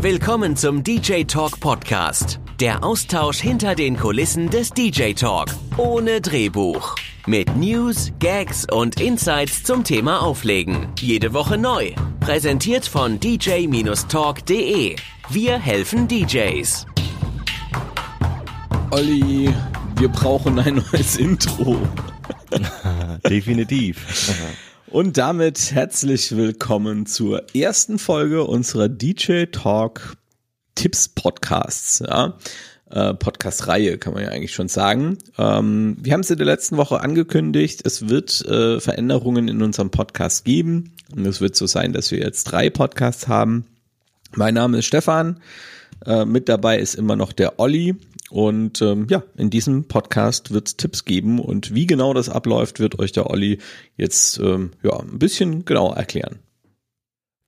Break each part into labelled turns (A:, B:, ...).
A: Willkommen zum DJ Talk Podcast. Der Austausch hinter den Kulissen des DJ Talk. Ohne Drehbuch. Mit News, Gags und Insights zum Thema Auflegen. Jede Woche neu. Präsentiert von dj-talk.de. Wir helfen DJs.
B: Olli, wir brauchen ein neues Intro.
C: Definitiv.
B: Und damit herzlich willkommen zur ersten Folge unserer DJ Talk Tipps Podcasts. Ja? Äh, Podcast-Reihe kann man ja eigentlich schon sagen. Ähm, wir haben es in der letzten Woche angekündigt, es wird äh, Veränderungen in unserem Podcast geben. Und es wird so sein, dass wir jetzt drei Podcasts haben. Mein Name ist Stefan. Äh, mit dabei ist immer noch der Olli. Und ähm, ja, in diesem Podcast wird es Tipps geben und wie genau das abläuft, wird euch der Olli jetzt ähm, ja ein bisschen genauer erklären.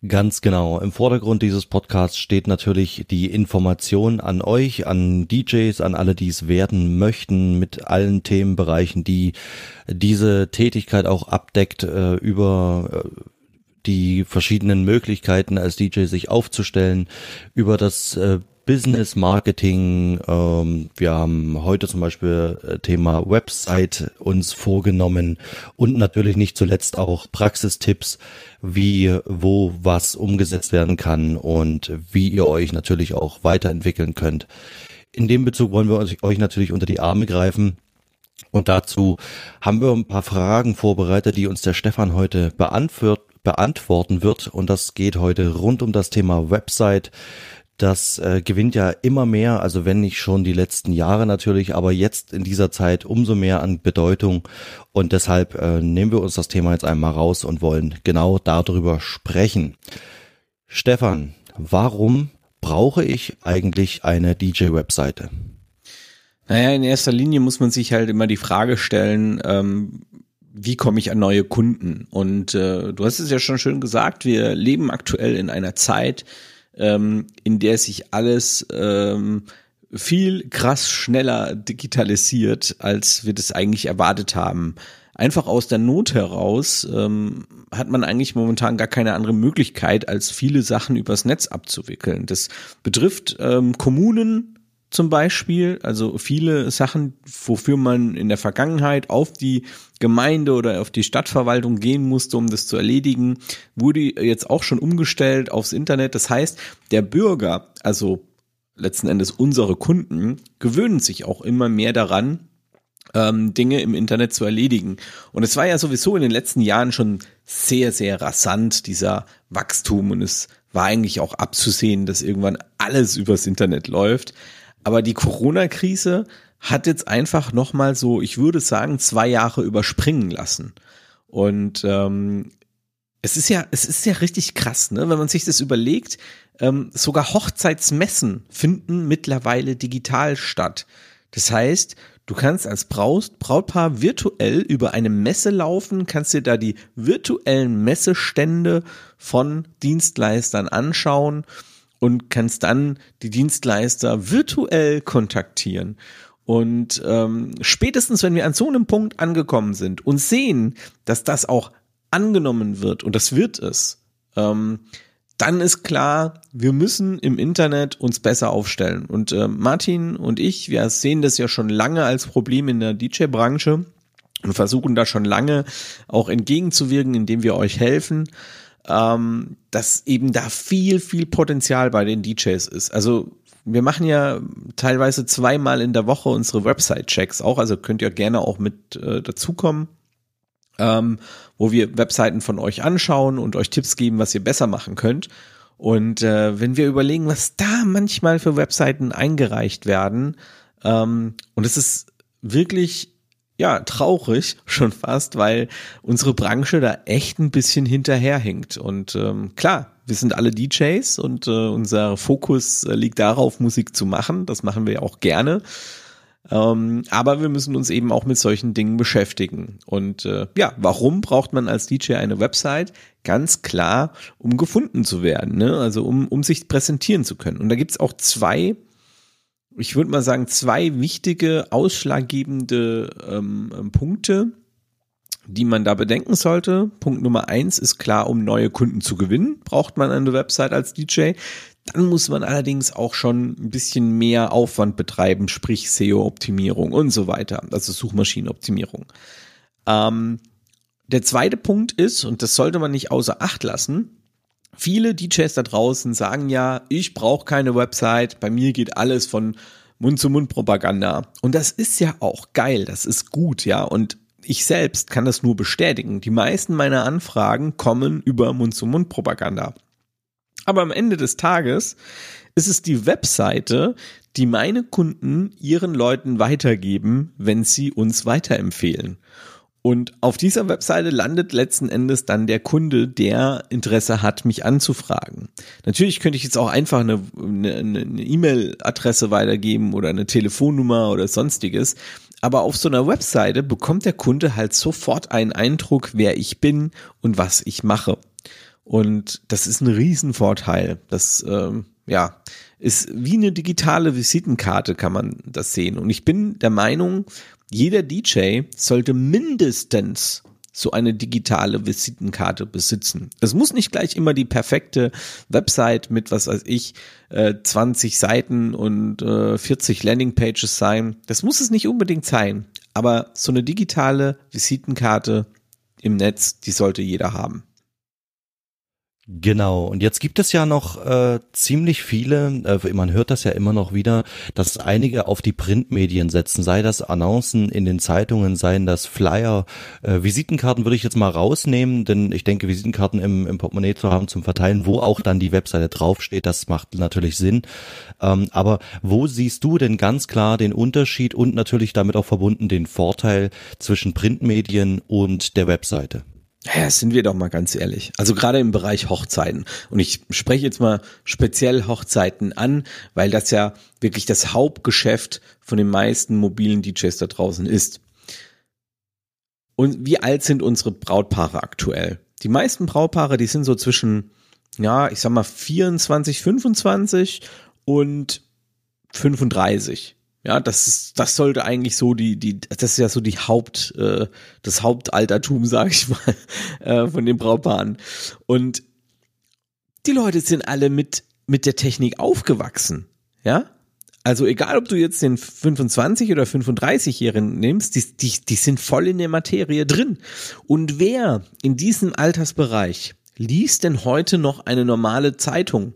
C: Ganz genau. Im Vordergrund dieses Podcasts steht natürlich die Information an euch, an DJs, an alle, die es werden möchten, mit allen Themenbereichen, die diese Tätigkeit auch abdeckt, äh, über äh, die verschiedenen Möglichkeiten als DJ sich aufzustellen, über das äh, Business Marketing. Ähm, wir haben heute zum Beispiel äh, Thema Website uns vorgenommen und natürlich nicht zuletzt auch Praxistipps, wie, wo, was umgesetzt werden kann und wie ihr euch natürlich auch weiterentwickeln könnt. In dem Bezug wollen wir euch natürlich unter die Arme greifen. Und dazu haben wir ein paar Fragen vorbereitet, die uns der Stefan heute beantworten wird. Und das geht heute rund um das Thema Website, das äh, gewinnt ja immer mehr, also wenn nicht schon die letzten Jahre natürlich, aber jetzt in dieser Zeit umso mehr an Bedeutung. Und deshalb äh, nehmen wir uns das Thema jetzt einmal raus und wollen genau darüber sprechen. Stefan, warum brauche ich eigentlich eine DJ-Webseite?
B: Naja, in erster Linie muss man sich halt immer die Frage stellen, ähm, wie komme ich an neue Kunden? Und äh, du hast es ja schon schön gesagt, wir leben aktuell in einer Zeit, ähm, in der sich alles ähm, viel krass schneller digitalisiert, als wir das eigentlich erwartet haben. Einfach aus der Not heraus ähm, hat man eigentlich momentan gar keine andere Möglichkeit, als viele Sachen übers Netz abzuwickeln. Das betrifft ähm, Kommunen, zum Beispiel, also viele Sachen, wofür man in der Vergangenheit auf die Gemeinde oder auf die Stadtverwaltung gehen musste, um das zu erledigen, wurde jetzt auch schon umgestellt aufs Internet. Das heißt, der Bürger, also letzten Endes unsere Kunden, gewöhnen sich auch immer mehr daran, ähm, Dinge im Internet zu erledigen. Und es war ja sowieso in den letzten Jahren schon sehr, sehr rasant, dieser Wachstum. Und es war eigentlich auch abzusehen, dass irgendwann alles übers Internet läuft. Aber die Corona-Krise hat jetzt einfach nochmal so, ich würde sagen, zwei Jahre überspringen lassen. Und ähm, es ist ja, es ist ja richtig krass, ne? Wenn man sich das überlegt, ähm, sogar Hochzeitsmessen finden mittlerweile digital statt. Das heißt, du kannst als Braut, Brautpaar virtuell über eine Messe laufen, kannst dir da die virtuellen Messestände von Dienstleistern anschauen und kannst dann die Dienstleister virtuell kontaktieren. Und ähm, spätestens, wenn wir an so einem Punkt angekommen sind und sehen, dass das auch angenommen wird, und das wird es, ähm, dann ist klar, wir müssen im Internet uns besser aufstellen. Und äh, Martin und ich, wir sehen das ja schon lange als Problem in der DJ-Branche und versuchen da schon lange auch entgegenzuwirken, indem wir euch helfen ähm, dass eben da viel, viel Potenzial bei den DJs ist. Also wir machen ja teilweise zweimal in der Woche unsere Website-Checks auch, also könnt ihr gerne auch mit äh, dazukommen, ähm, wo wir Webseiten von euch anschauen und euch Tipps geben, was ihr besser machen könnt. Und äh, wenn wir überlegen, was da manchmal für Webseiten eingereicht werden, ähm, und es ist wirklich ja, traurig schon fast, weil unsere Branche da echt ein bisschen hinterherhinkt. Und ähm, klar, wir sind alle DJs und äh, unser Fokus äh, liegt darauf, Musik zu machen. Das machen wir auch gerne. Ähm, aber wir müssen uns eben auch mit solchen Dingen beschäftigen. Und äh, ja, warum braucht man als DJ eine Website? Ganz klar, um gefunden zu werden, ne? also um, um sich präsentieren zu können. Und da gibt's auch zwei ich würde mal sagen, zwei wichtige, ausschlaggebende ähm, ähm, Punkte, die man da bedenken sollte. Punkt Nummer eins ist klar, um neue Kunden zu gewinnen, braucht man eine Website als DJ. Dann muss man allerdings auch schon ein bisschen mehr Aufwand betreiben, sprich SEO-Optimierung und so weiter, also Suchmaschinenoptimierung. Ähm, der zweite Punkt ist, und das sollte man nicht außer Acht lassen, viele DJs da draußen sagen ja, ich brauche keine Website, bei mir geht alles von Mund-zu-Mund-Propaganda. Und das ist ja auch geil, das ist gut, ja. Und ich selbst kann das nur bestätigen. Die meisten meiner Anfragen kommen über Mund-zu-Mund-Propaganda. Aber am Ende des Tages ist es die Webseite, die meine Kunden ihren Leuten weitergeben, wenn sie uns weiterempfehlen. Und auf dieser Webseite landet letzten Endes dann der Kunde, der Interesse hat, mich anzufragen. Natürlich könnte ich jetzt auch einfach eine E-Mail-Adresse e weitergeben oder eine Telefonnummer oder sonstiges. Aber auf so einer Webseite bekommt der Kunde halt sofort einen Eindruck, wer ich bin und was ich mache. Und das ist ein Riesenvorteil. Das, ähm, ja, ist wie eine digitale Visitenkarte, kann man das sehen. Und ich bin der Meinung, jeder DJ sollte mindestens so eine digitale Visitenkarte besitzen. Es muss nicht gleich immer die perfekte Website mit, was weiß ich, 20 äh, Seiten und 40 äh, Landingpages sein. Das muss es nicht unbedingt sein. Aber so eine digitale Visitenkarte im Netz, die sollte jeder haben.
C: Genau, und jetzt gibt es ja noch äh, ziemlich viele, äh, man hört das ja immer noch wieder, dass einige auf die Printmedien setzen, sei das Annoncen in den Zeitungen, seien das Flyer, äh, Visitenkarten würde ich jetzt mal rausnehmen, denn ich denke, Visitenkarten im, im Portemonnaie zu haben zum Verteilen, wo auch dann die Webseite draufsteht, das macht natürlich Sinn. Ähm, aber wo siehst du denn ganz klar den Unterschied und natürlich damit auch verbunden den Vorteil zwischen Printmedien und der Webseite?
B: Ja, sind wir doch mal ganz ehrlich. Also gerade im Bereich Hochzeiten. Und ich spreche jetzt mal speziell Hochzeiten an, weil das ja wirklich das Hauptgeschäft von den meisten mobilen DJs da draußen ist. Und wie alt sind unsere Brautpaare aktuell? Die meisten Brautpaare, die sind so zwischen, ja, ich sag mal 24, 25 und 35. Ja, das ist, das sollte eigentlich so die, die, das ist ja so die Haupt, äh, das Hauptaltertum, sag ich mal, äh, von den Brautpaaren. Und die Leute sind alle mit, mit der Technik aufgewachsen. Ja, also egal, ob du jetzt den 25 oder 35-Jährigen nimmst, die, die, die sind voll in der Materie drin. Und wer in diesem Altersbereich liest denn heute noch eine normale Zeitung?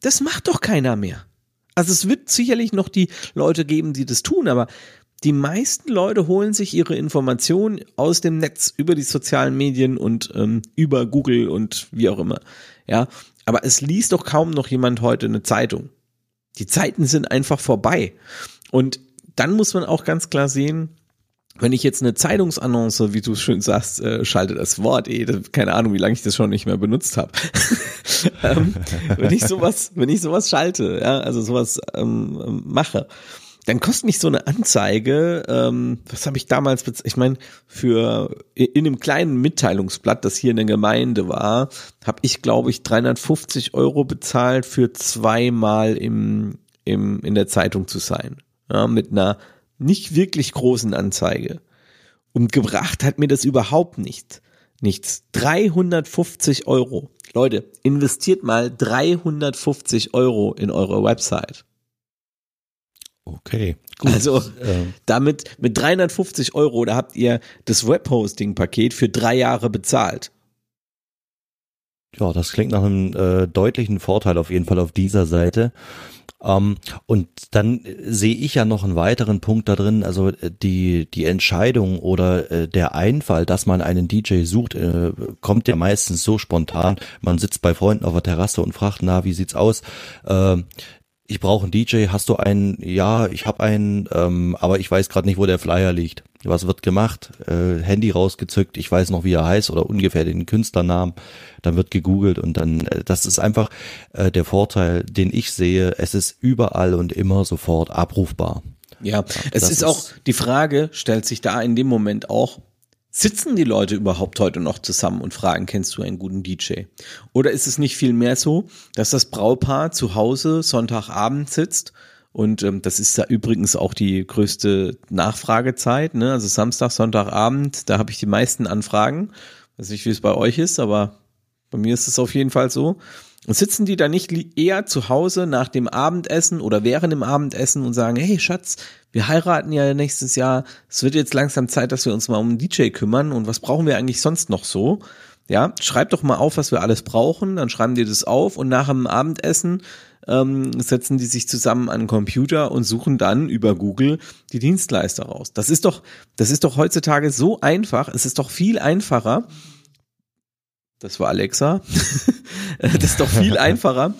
B: Das macht doch keiner mehr. Also es wird sicherlich noch die Leute geben, die das tun, aber die meisten Leute holen sich ihre Informationen aus dem Netz über die sozialen Medien und ähm, über Google und wie auch immer. Ja, aber es liest doch kaum noch jemand heute eine Zeitung. Die Zeiten sind einfach vorbei. Und dann muss man auch ganz klar sehen, wenn ich jetzt eine Zeitungsannonce, wie du schön sagst, äh, schalte das Wort, eh, keine Ahnung, wie lange ich das schon nicht mehr benutzt habe. ähm, wenn ich sowas, wenn ich sowas schalte, ja, also sowas ähm, ähm, mache, dann kostet mich so eine Anzeige, ähm, was habe ich damals, ich meine, für in einem kleinen Mitteilungsblatt, das hier in der Gemeinde war, habe ich, glaube ich, 350 Euro bezahlt für zweimal im, im, in der Zeitung zu sein. Ja, mit einer nicht wirklich großen Anzeige. Und gebracht hat mir das überhaupt nicht. Nichts. 350 Euro. Leute, investiert mal 350 Euro in eure Website.
C: Okay.
B: Gut. Also ähm. damit mit 350 Euro, da habt ihr das Webhosting-Paket für drei Jahre bezahlt.
C: Ja, das klingt nach einem äh, deutlichen Vorteil auf jeden Fall auf dieser Seite. Ähm, und dann sehe ich ja noch einen weiteren Punkt da drin, also äh, die, die Entscheidung oder äh, der Einfall, dass man einen DJ sucht, äh, kommt ja meistens so spontan. Man sitzt bei Freunden auf der Terrasse und fragt, na, wie sieht's aus? Äh, ich brauche einen DJ, hast du einen? Ja, ich habe einen, ähm, aber ich weiß gerade nicht, wo der Flyer liegt. Was wird gemacht? Äh, Handy rausgezückt, ich weiß noch, wie er heißt oder ungefähr den Künstlernamen. Dann wird gegoogelt und dann, äh, das ist einfach äh, der Vorteil, den ich sehe. Es ist überall und immer sofort abrufbar.
B: Ja, es ist, ist auch die Frage, stellt sich da in dem Moment auch, Sitzen die Leute überhaupt heute noch zusammen und fragen, kennst du einen guten DJ? Oder ist es nicht viel mehr so, dass das Braupaar zu Hause Sonntagabend sitzt und ähm, das ist da übrigens auch die größte Nachfragezeit, ne? Also Samstag, Sonntagabend, da habe ich die meisten Anfragen. Weiß nicht, wie es bei euch ist, aber bei mir ist es auf jeden Fall so. Und sitzen die da nicht eher zu Hause nach dem Abendessen oder während dem Abendessen und sagen, hey Schatz, wir heiraten ja nächstes Jahr, es wird jetzt langsam Zeit, dass wir uns mal um einen DJ kümmern und was brauchen wir eigentlich sonst noch so? Ja, schreib doch mal auf, was wir alles brauchen, dann schreiben die das auf und nach dem Abendessen ähm, setzen die sich zusammen an den Computer und suchen dann über Google die Dienstleister raus. Das ist doch, das ist doch heutzutage so einfach. Es ist doch viel einfacher. Das war Alexa. das ist doch viel einfacher.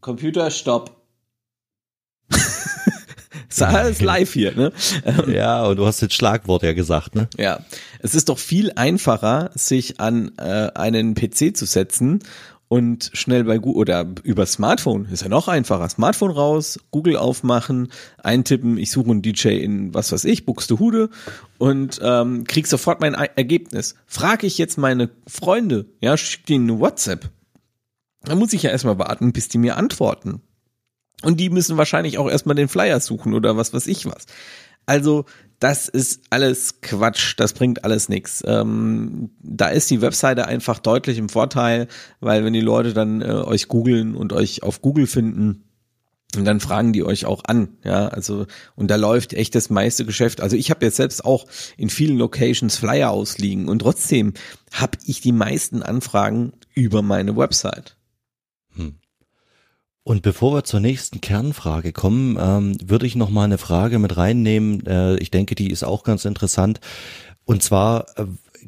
B: Computer, stopp. Ist alles live hier, ne?
C: Ja, und du hast jetzt Schlagwort ja gesagt, ne?
B: Ja. Es ist doch viel einfacher, sich an äh, einen PC zu setzen und schnell bei Google oder über Smartphone ist ja noch einfacher. Smartphone raus, Google aufmachen, eintippen, ich suche einen DJ in was weiß ich, Buxtehude und ähm, krieg sofort mein Ergebnis. Frage ich jetzt meine Freunde, ja, schick denen eine WhatsApp. Dann muss ich ja erstmal warten, bis die mir antworten. Und die müssen wahrscheinlich auch erstmal den Flyer suchen oder was weiß ich was. Also das ist alles Quatsch, das bringt alles nichts. Ähm, da ist die Webseite einfach deutlich im Vorteil, weil wenn die Leute dann äh, euch googeln und euch auf Google finden, und dann fragen die euch auch an, ja, also und da läuft echt das meiste Geschäft. Also ich habe jetzt selbst auch in vielen Locations Flyer ausliegen und trotzdem habe ich die meisten Anfragen über meine Website. Hm.
C: Und bevor wir zur nächsten Kernfrage kommen, ähm, würde ich noch mal eine Frage mit reinnehmen. Äh, ich denke, die ist auch ganz interessant. Und zwar äh,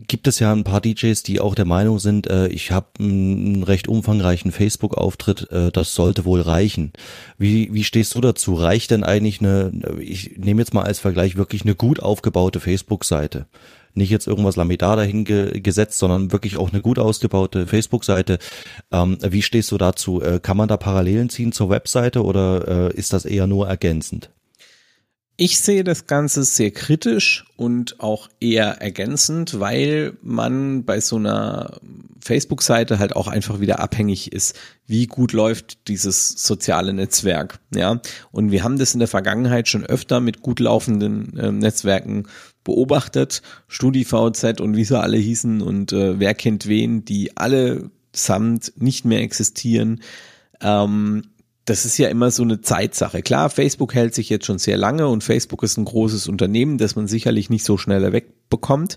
C: gibt es ja ein paar DJs, die auch der Meinung sind, äh, ich habe einen recht umfangreichen Facebook-Auftritt, äh, das sollte wohl reichen. Wie, wie stehst du dazu? Reicht denn eigentlich eine, ich nehme jetzt mal als Vergleich wirklich eine gut aufgebaute Facebook-Seite? Nicht jetzt irgendwas Lamedar dahin ge gesetzt, sondern wirklich auch eine gut ausgebaute Facebook-Seite. Ähm, wie stehst du dazu? Äh, kann man da Parallelen ziehen zur Webseite oder äh, ist das eher nur ergänzend?
B: Ich sehe das Ganze sehr kritisch und auch eher ergänzend, weil man bei so einer Facebook-Seite halt auch einfach wieder abhängig ist, wie gut läuft dieses soziale Netzwerk. Ja, und wir haben das in der Vergangenheit schon öfter mit gut laufenden äh, Netzwerken beobachtet. StudiVZ und wie sie alle hießen und äh, wer kennt wen, die alle samt nicht mehr existieren. Ähm, das ist ja immer so eine Zeitsache. Klar, Facebook hält sich jetzt schon sehr lange und Facebook ist ein großes Unternehmen, das man sicherlich nicht so schnell wegbekommt.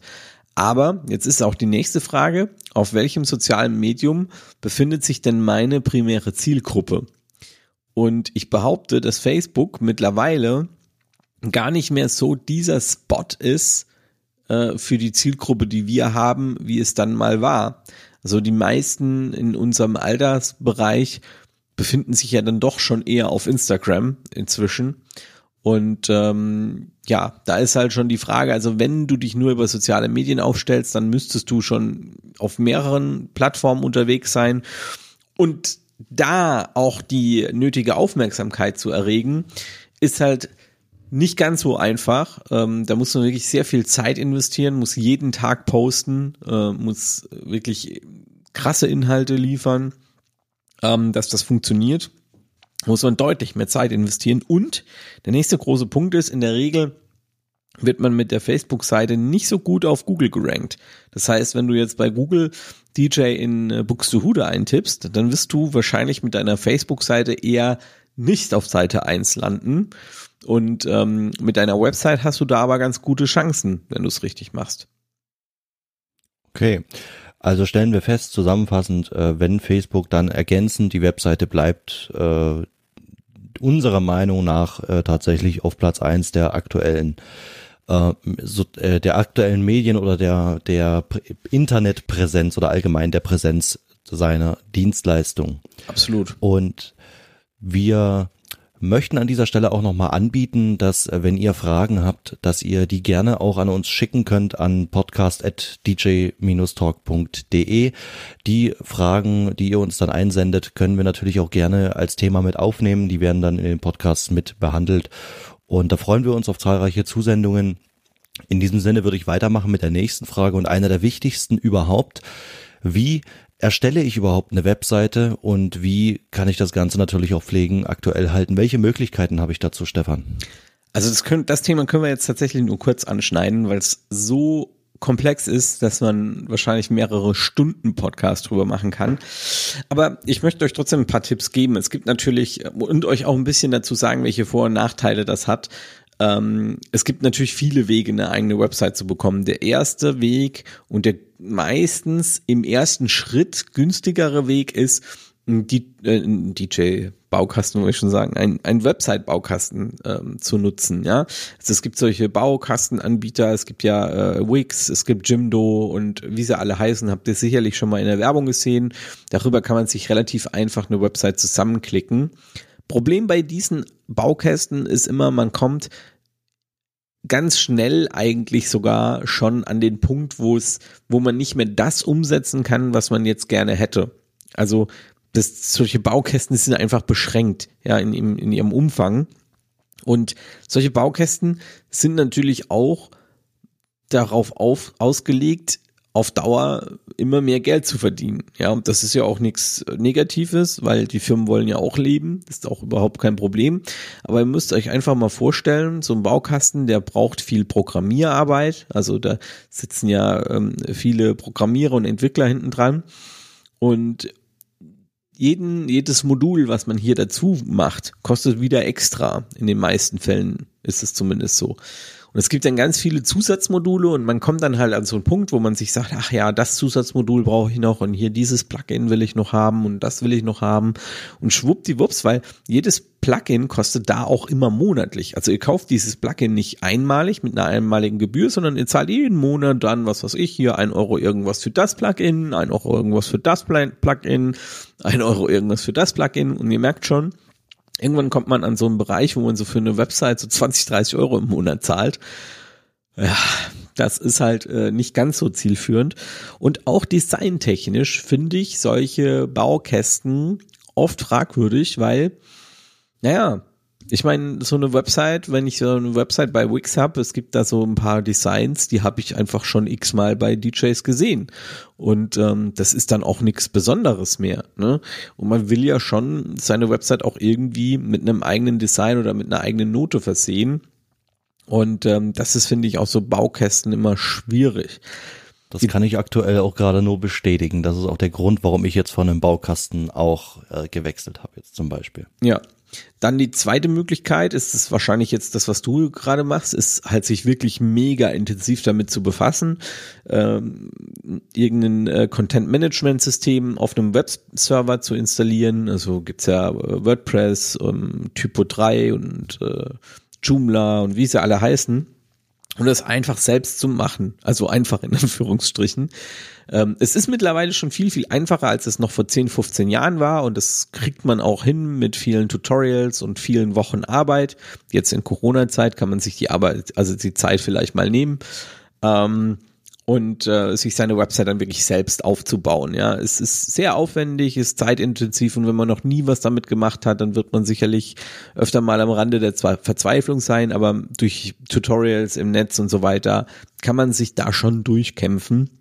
B: Aber jetzt ist auch die nächste Frage, auf welchem sozialen Medium befindet sich denn meine primäre Zielgruppe? Und ich behaupte, dass Facebook mittlerweile gar nicht mehr so dieser Spot ist äh, für die Zielgruppe, die wir haben, wie es dann mal war. Also die meisten in unserem Altersbereich befinden sich ja dann doch schon eher auf Instagram inzwischen. Und ähm, ja, da ist halt schon die Frage, also wenn du dich nur über soziale Medien aufstellst, dann müsstest du schon auf mehreren Plattformen unterwegs sein. Und da auch die nötige Aufmerksamkeit zu erregen, ist halt nicht ganz so einfach. Ähm, da muss man wirklich sehr viel Zeit investieren, muss jeden Tag posten, äh, muss wirklich krasse Inhalte liefern ähm, dass das funktioniert, muss man deutlich mehr Zeit investieren. Und der nächste große Punkt ist, in der Regel wird man mit der Facebook-Seite nicht so gut auf Google gerankt. Das heißt, wenn du jetzt bei Google DJ in äh, Buxtehude eintippst, dann wirst du wahrscheinlich mit deiner Facebook-Seite eher nicht auf Seite 1 landen. Und ähm, mit deiner Website hast du da aber ganz gute Chancen, wenn du es richtig machst.
C: Okay. Also stellen wir fest, zusammenfassend, äh, wenn Facebook dann ergänzend die Webseite bleibt, äh, unserer Meinung nach äh, tatsächlich auf Platz eins der aktuellen äh, so, äh, der aktuellen Medien oder der der Internetpräsenz oder allgemein der Präsenz seiner Dienstleistung.
B: Absolut.
C: Und wir möchten an dieser Stelle auch nochmal anbieten, dass äh, wenn ihr Fragen habt, dass ihr die gerne auch an uns schicken könnt an podcast.dj-talk.de. Die Fragen, die ihr uns dann einsendet, können wir natürlich auch gerne als Thema mit aufnehmen. Die werden dann in den Podcasts mit behandelt. Und da freuen wir uns auf zahlreiche Zusendungen. In diesem Sinne würde ich weitermachen mit der nächsten Frage und einer der wichtigsten überhaupt. Wie erstelle ich überhaupt eine Webseite und wie kann ich das Ganze natürlich auch pflegen, aktuell halten? Welche Möglichkeiten habe ich dazu, Stefan?
B: Also das, können, das Thema können wir jetzt tatsächlich nur kurz anschneiden, weil es so komplex ist, dass man wahrscheinlich mehrere Stunden Podcast drüber machen kann. Aber ich möchte euch trotzdem ein paar Tipps geben. Es gibt natürlich und euch auch ein bisschen dazu sagen, welche Vor- und Nachteile das hat. Ähm, es gibt natürlich viele Wege, eine eigene Website zu bekommen. Der erste Weg und der meistens im ersten Schritt günstigere Weg ist, ein, äh, DJ Baukasten, muss ich schon sagen, ein, ein Website-Baukasten ähm, zu nutzen, ja. Also es gibt solche Baukastenanbieter, es gibt ja äh, Wix, es gibt Jimdo und wie sie alle heißen, habt ihr sicherlich schon mal in der Werbung gesehen. Darüber kann man sich relativ einfach eine Website zusammenklicken. Problem bei diesen Baukästen ist immer, man kommt ganz schnell eigentlich sogar schon an den Punkt, wo es, wo man nicht mehr das umsetzen kann, was man jetzt gerne hätte. Also das, solche Baukästen sind einfach beschränkt, ja, in, in, in ihrem Umfang. Und solche Baukästen sind natürlich auch darauf auf, ausgelegt, auf Dauer immer mehr Geld zu verdienen. Ja, und das ist ja auch nichts Negatives, weil die Firmen wollen ja auch leben. Das ist auch überhaupt kein Problem. Aber ihr müsst euch einfach mal vorstellen, so ein Baukasten, der braucht viel Programmierarbeit. Also da sitzen ja ähm, viele Programmierer und Entwickler hinten dran. Und jeden, jedes Modul, was man hier dazu macht, kostet wieder extra. In den meisten Fällen ist es zumindest so. Und es gibt dann ganz viele Zusatzmodule und man kommt dann halt an so einen Punkt, wo man sich sagt, ach ja, das Zusatzmodul brauche ich noch und hier dieses Plugin will ich noch haben und das will ich noch haben und schwuppdiwupps, weil jedes Plugin kostet da auch immer monatlich. Also ihr kauft dieses Plugin nicht einmalig mit einer einmaligen Gebühr, sondern ihr zahlt jeden Monat dann, was weiß ich, hier ein Euro irgendwas für das Plugin, ein Euro irgendwas für das Plugin, ein Euro irgendwas für das Plugin und ihr merkt schon, irgendwann kommt man an so einen Bereich, wo man so für eine Website so 20, 30 Euro im Monat zahlt. Ja, das ist halt äh, nicht ganz so zielführend. Und auch designtechnisch finde ich solche Baukästen oft fragwürdig, weil, naja, ich meine, so eine Website, wenn ich so eine Website bei Wix habe, es gibt da so ein paar Designs, die habe ich einfach schon x-mal bei DJs gesehen. Und ähm, das ist dann auch nichts Besonderes mehr. Ne? Und man will ja schon seine Website auch irgendwie mit einem eigenen Design oder mit einer eigenen Note versehen. Und ähm, das ist, finde ich, auch so Baukästen immer schwierig.
C: Das kann ich aktuell auch gerade nur bestätigen. Das ist auch der Grund, warum ich jetzt von einem Baukasten auch äh, gewechselt habe, jetzt zum Beispiel.
B: Ja, dann die zweite Möglichkeit ist es wahrscheinlich jetzt das, was du gerade machst, ist halt sich wirklich mega intensiv damit zu befassen, ähm, irgendein äh, Content-Management-System auf einem Webserver zu installieren. Also gibt's ja äh, WordPress, ähm, Typo 3 und äh, Joomla und wie sie alle heißen und das einfach selbst zu machen. Also einfach in Anführungsstrichen. Ähm, es ist mittlerweile schon viel, viel einfacher, als es noch vor 10, 15 Jahren war und das kriegt man auch hin mit vielen Tutorials und vielen Wochen Arbeit. Jetzt in Corona-Zeit kann man sich die Arbeit, also die Zeit vielleicht mal nehmen. Ähm, und äh, sich seine Website dann wirklich selbst aufzubauen. Ja, es ist sehr aufwendig, ist zeitintensiv und wenn man noch nie was damit gemacht hat, dann wird man sicherlich öfter mal am Rande der Verzweiflung sein, aber durch Tutorials im Netz und so weiter kann man sich da schon durchkämpfen.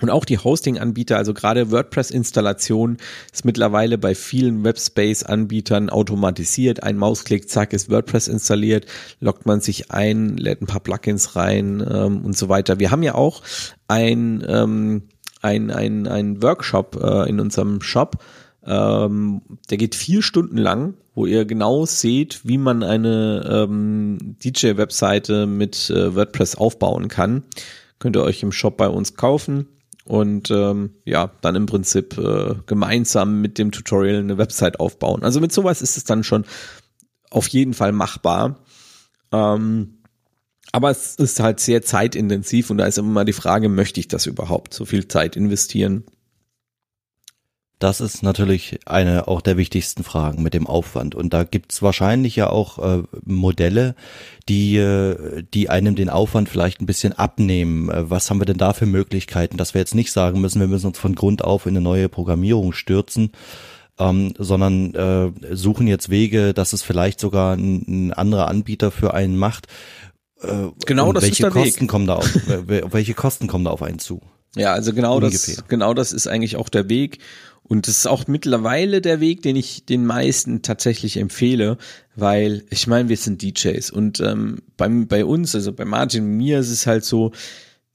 B: Und auch die Hosting-Anbieter, also gerade WordPress-Installation ist mittlerweile bei vielen Webspace-Anbietern automatisiert. Ein Mausklick, zack, ist WordPress installiert, loggt man sich ein, lädt ein paar Plugins rein ähm, und so weiter. Wir haben ja auch ein, ähm, ein, ein, ein Workshop äh, in unserem Shop, ähm, der geht vier Stunden lang, wo ihr genau seht, wie man eine ähm, DJ-Webseite mit äh, WordPress aufbauen kann. Könnt ihr euch im Shop bei uns kaufen und ähm, ja, dann im Prinzip äh, gemeinsam mit dem Tutorial eine Website aufbauen. Also mit sowas ist es dann schon auf jeden Fall machbar. Ähm, aber es ist halt sehr zeitintensiv und da ist immer mal die Frage, möchte ich das überhaupt, so viel Zeit investieren?
C: Das ist natürlich eine auch der wichtigsten Fragen mit dem Aufwand. Und da gibt's wahrscheinlich ja auch äh, Modelle, die, äh, die einem den Aufwand vielleicht ein bisschen abnehmen. Äh, was haben wir denn da für Möglichkeiten, dass wir jetzt nicht sagen müssen, wir müssen uns von Grund auf in eine neue Programmierung stürzen, ähm, sondern äh, suchen jetzt Wege, dass es vielleicht sogar ein, ein anderer Anbieter für einen macht.
B: Äh, genau das
C: welche
B: ist der
C: Kosten
B: Weg.
C: kommen da auf, welche Kosten kommen da auf einen zu?
B: Ja, also genau Ungefähr. das, genau das ist eigentlich auch der Weg. Und das ist auch mittlerweile der Weg, den ich den meisten tatsächlich empfehle, weil ich meine, wir sind DJs und ähm, bei, bei uns, also bei Martin und mir ist es halt so,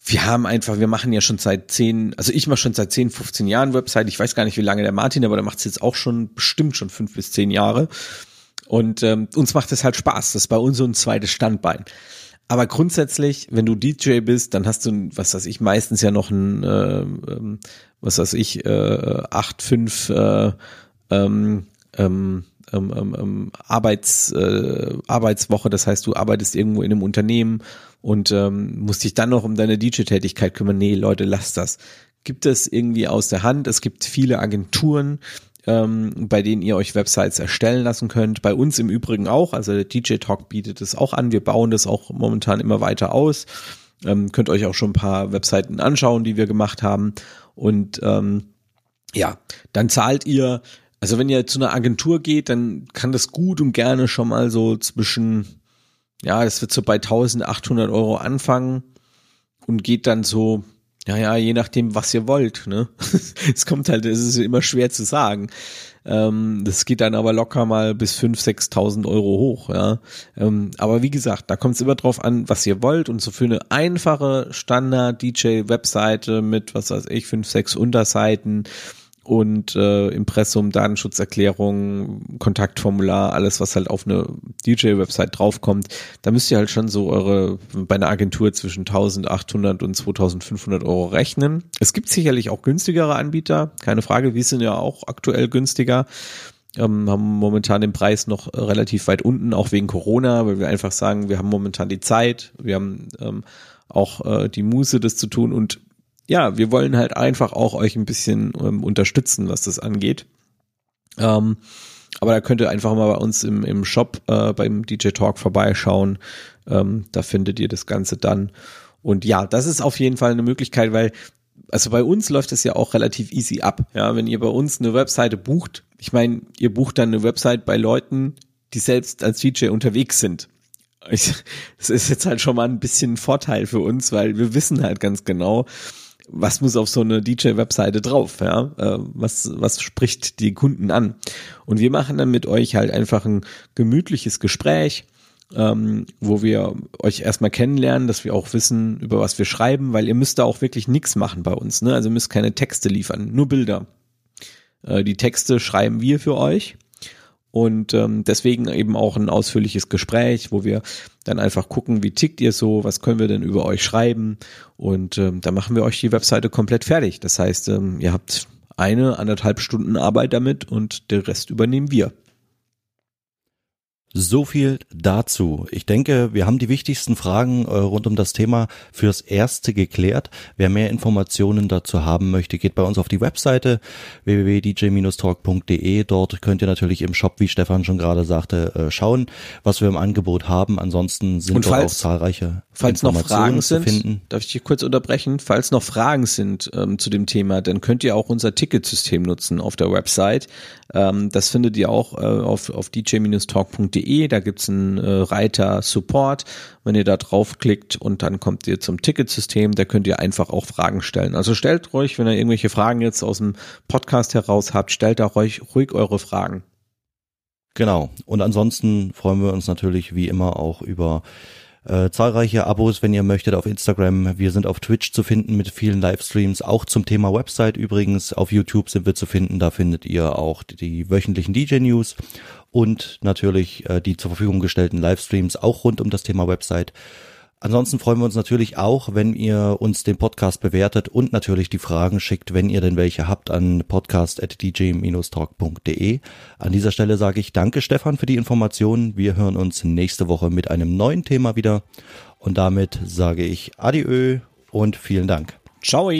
B: wir haben einfach, wir machen ja schon seit zehn, also ich mache schon seit zehn, 15 Jahren Website. Ich weiß gar nicht, wie lange der Martin, aber der macht es jetzt auch schon, bestimmt schon fünf bis zehn Jahre. Und ähm, uns macht es halt Spaß. Das ist bei uns so ein zweites Standbein. Aber grundsätzlich, wenn du DJ bist, dann hast du, was weiß ich, meistens ja noch ein, äh, was weiß ich, äh, acht, fünf äh, ähm, ähm, ähm, ähm, ähm, Arbeits, äh, Arbeitswoche. Das heißt, du arbeitest irgendwo in einem Unternehmen und ähm, musst dich dann noch um deine DJ-Tätigkeit kümmern. Nee, Leute, lass das. Gibt es irgendwie aus der Hand. Es gibt viele Agenturen, ähm, bei denen ihr euch Websites erstellen lassen könnt. Bei uns im Übrigen auch. Also der DJ Talk bietet es auch an. Wir bauen das auch momentan immer weiter aus. Ähm, könnt euch auch schon ein paar Webseiten anschauen, die wir gemacht haben. Und ähm, ja, dann zahlt ihr, also wenn ihr zu einer Agentur geht, dann kann das gut und gerne schon mal so zwischen, ja, es wird so bei 1800 Euro anfangen und geht dann so ja, ja, je nachdem, was ihr wollt. Ne? es kommt halt, es ist immer schwer zu sagen. Ähm, das geht dann aber locker mal bis 5.000, 6.000 Euro hoch. Ja, ähm, aber wie gesagt, da kommt es immer drauf an, was ihr wollt. Und so für eine einfache Standard-DJ-Webseite mit, was weiß ich, fünf, sechs Unterseiten und äh, Impressum, Datenschutzerklärung, Kontaktformular, alles, was halt auf eine DJ-Website draufkommt, da müsst ihr halt schon so eure, bei einer Agentur zwischen 1800 und 2500 Euro rechnen. Es gibt sicherlich auch günstigere Anbieter, keine Frage, wir sind ja auch aktuell günstiger, ähm, haben momentan den Preis noch relativ weit unten, auch wegen Corona, weil wir einfach sagen, wir haben momentan die Zeit, wir haben ähm, auch äh, die Muße, das zu tun und ja, wir wollen halt einfach auch euch ein bisschen ähm, unterstützen, was das angeht. Ähm, aber da könnt ihr einfach mal bei uns im, im Shop äh, beim DJ Talk vorbeischauen. Ähm, da findet ihr das Ganze dann. Und ja, das ist auf jeden Fall eine Möglichkeit, weil also bei uns läuft es ja auch relativ easy ab. Ja, wenn ihr bei uns eine Webseite bucht, ich meine, ihr bucht dann eine Website bei Leuten, die selbst als DJ unterwegs sind. Es ist jetzt halt schon mal ein bisschen ein Vorteil für uns, weil wir wissen halt ganz genau, was muss auf so eine DJ-Webseite drauf, ja? Äh, was, was spricht die Kunden an? Und wir machen dann mit euch halt einfach ein gemütliches Gespräch, ähm, wo wir euch erstmal kennenlernen, dass wir auch wissen, über was wir schreiben, weil ihr müsst da auch wirklich nichts machen bei uns, ne? Also ihr müsst keine Texte liefern, nur Bilder. Äh, die Texte schreiben wir für euch und ähm, deswegen eben auch ein ausführliches Gespräch, wo wir dann einfach gucken, wie tickt ihr so, was können wir denn über euch schreiben und ähm, da machen wir euch die Webseite komplett fertig. Das heißt, ähm, ihr habt eine, anderthalb Stunden Arbeit damit und den Rest übernehmen wir.
C: So viel dazu. Ich denke, wir haben die wichtigsten Fragen äh, rund um das Thema fürs Erste geklärt. Wer mehr Informationen dazu haben möchte, geht bei uns auf die Webseite www.dj-talk.de. Dort könnt ihr natürlich im Shop, wie Stefan schon gerade sagte, äh, schauen, was wir im Angebot haben. Ansonsten sind dort auch zahlreiche
B: falls noch Fragen sind, darf ich dich kurz unterbrechen? Falls noch Fragen sind ähm, zu dem Thema, dann könnt ihr auch unser Ticketsystem nutzen auf der Website. Ähm, das findet ihr auch äh, auf, auf dj-talk.de. Da gibt's einen äh, Reiter Support. Wenn ihr da draufklickt und dann kommt ihr zum Ticketsystem, da könnt ihr einfach auch Fragen stellen. Also stellt ruhig, wenn ihr irgendwelche Fragen jetzt aus dem Podcast heraus habt, stellt da ruhig, ruhig eure Fragen.
C: Genau. Und ansonsten freuen wir uns natürlich wie immer auch über äh, zahlreiche Abos, wenn ihr möchtet, auf Instagram. Wir sind auf Twitch zu finden mit vielen Livestreams, auch zum Thema Website übrigens. Auf YouTube sind wir zu finden, da findet ihr auch die wöchentlichen DJ-News und natürlich äh, die zur Verfügung gestellten Livestreams auch rund um das Thema Website. Ansonsten freuen wir uns natürlich auch, wenn ihr uns den Podcast bewertet und natürlich die Fragen schickt, wenn ihr denn welche habt, an podcast.dj-talk.de. An dieser Stelle sage ich danke Stefan für die Informationen. Wir hören uns nächste Woche mit einem neuen Thema wieder. Und damit sage ich Adieu und vielen Dank.
B: Ciao.